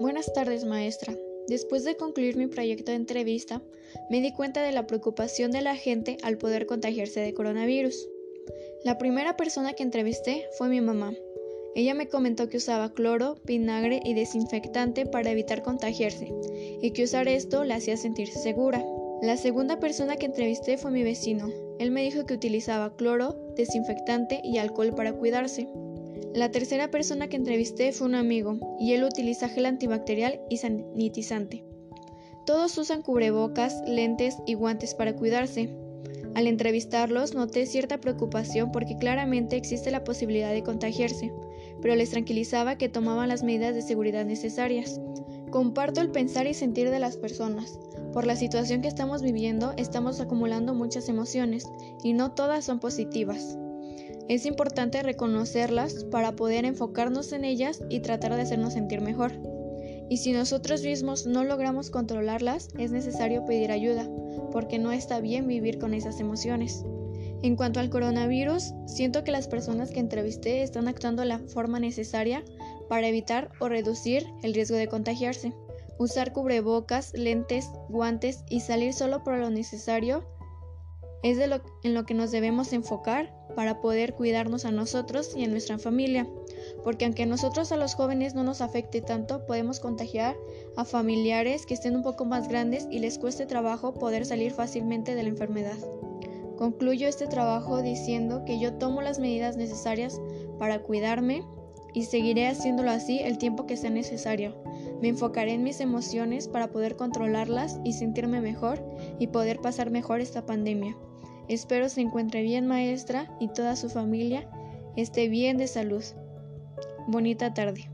Buenas tardes, maestra. Después de concluir mi proyecto de entrevista, me di cuenta de la preocupación de la gente al poder contagiarse de coronavirus. La primera persona que entrevisté fue mi mamá. Ella me comentó que usaba cloro, vinagre y desinfectante para evitar contagiarse y que usar esto la hacía sentirse segura. La segunda persona que entrevisté fue mi vecino. Él me dijo que utilizaba cloro, desinfectante y alcohol para cuidarse. La tercera persona que entrevisté fue un amigo, y él utiliza gel antibacterial y sanitizante. Todos usan cubrebocas, lentes y guantes para cuidarse. Al entrevistarlos noté cierta preocupación porque claramente existe la posibilidad de contagiarse, pero les tranquilizaba que tomaban las medidas de seguridad necesarias. Comparto el pensar y sentir de las personas. Por la situación que estamos viviendo estamos acumulando muchas emociones y no todas son positivas. Es importante reconocerlas para poder enfocarnos en ellas y tratar de hacernos sentir mejor. Y si nosotros mismos no logramos controlarlas, es necesario pedir ayuda, porque no está bien vivir con esas emociones. En cuanto al coronavirus, siento que las personas que entrevisté están actuando la forma necesaria para evitar o reducir el riesgo de contagiarse. Usar cubrebocas, lentes, guantes y salir solo por lo necesario es de lo, en lo que nos debemos enfocar para poder cuidarnos a nosotros y a nuestra familia, porque aunque a nosotros a los jóvenes no nos afecte tanto, podemos contagiar a familiares que estén un poco más grandes y les cueste trabajo poder salir fácilmente de la enfermedad. Concluyo este trabajo diciendo que yo tomo las medidas necesarias para cuidarme y seguiré haciéndolo así el tiempo que sea necesario. Me enfocaré en mis emociones para poder controlarlas y sentirme mejor y poder pasar mejor esta pandemia. Espero se encuentre bien maestra y toda su familia esté bien de salud. Bonita tarde.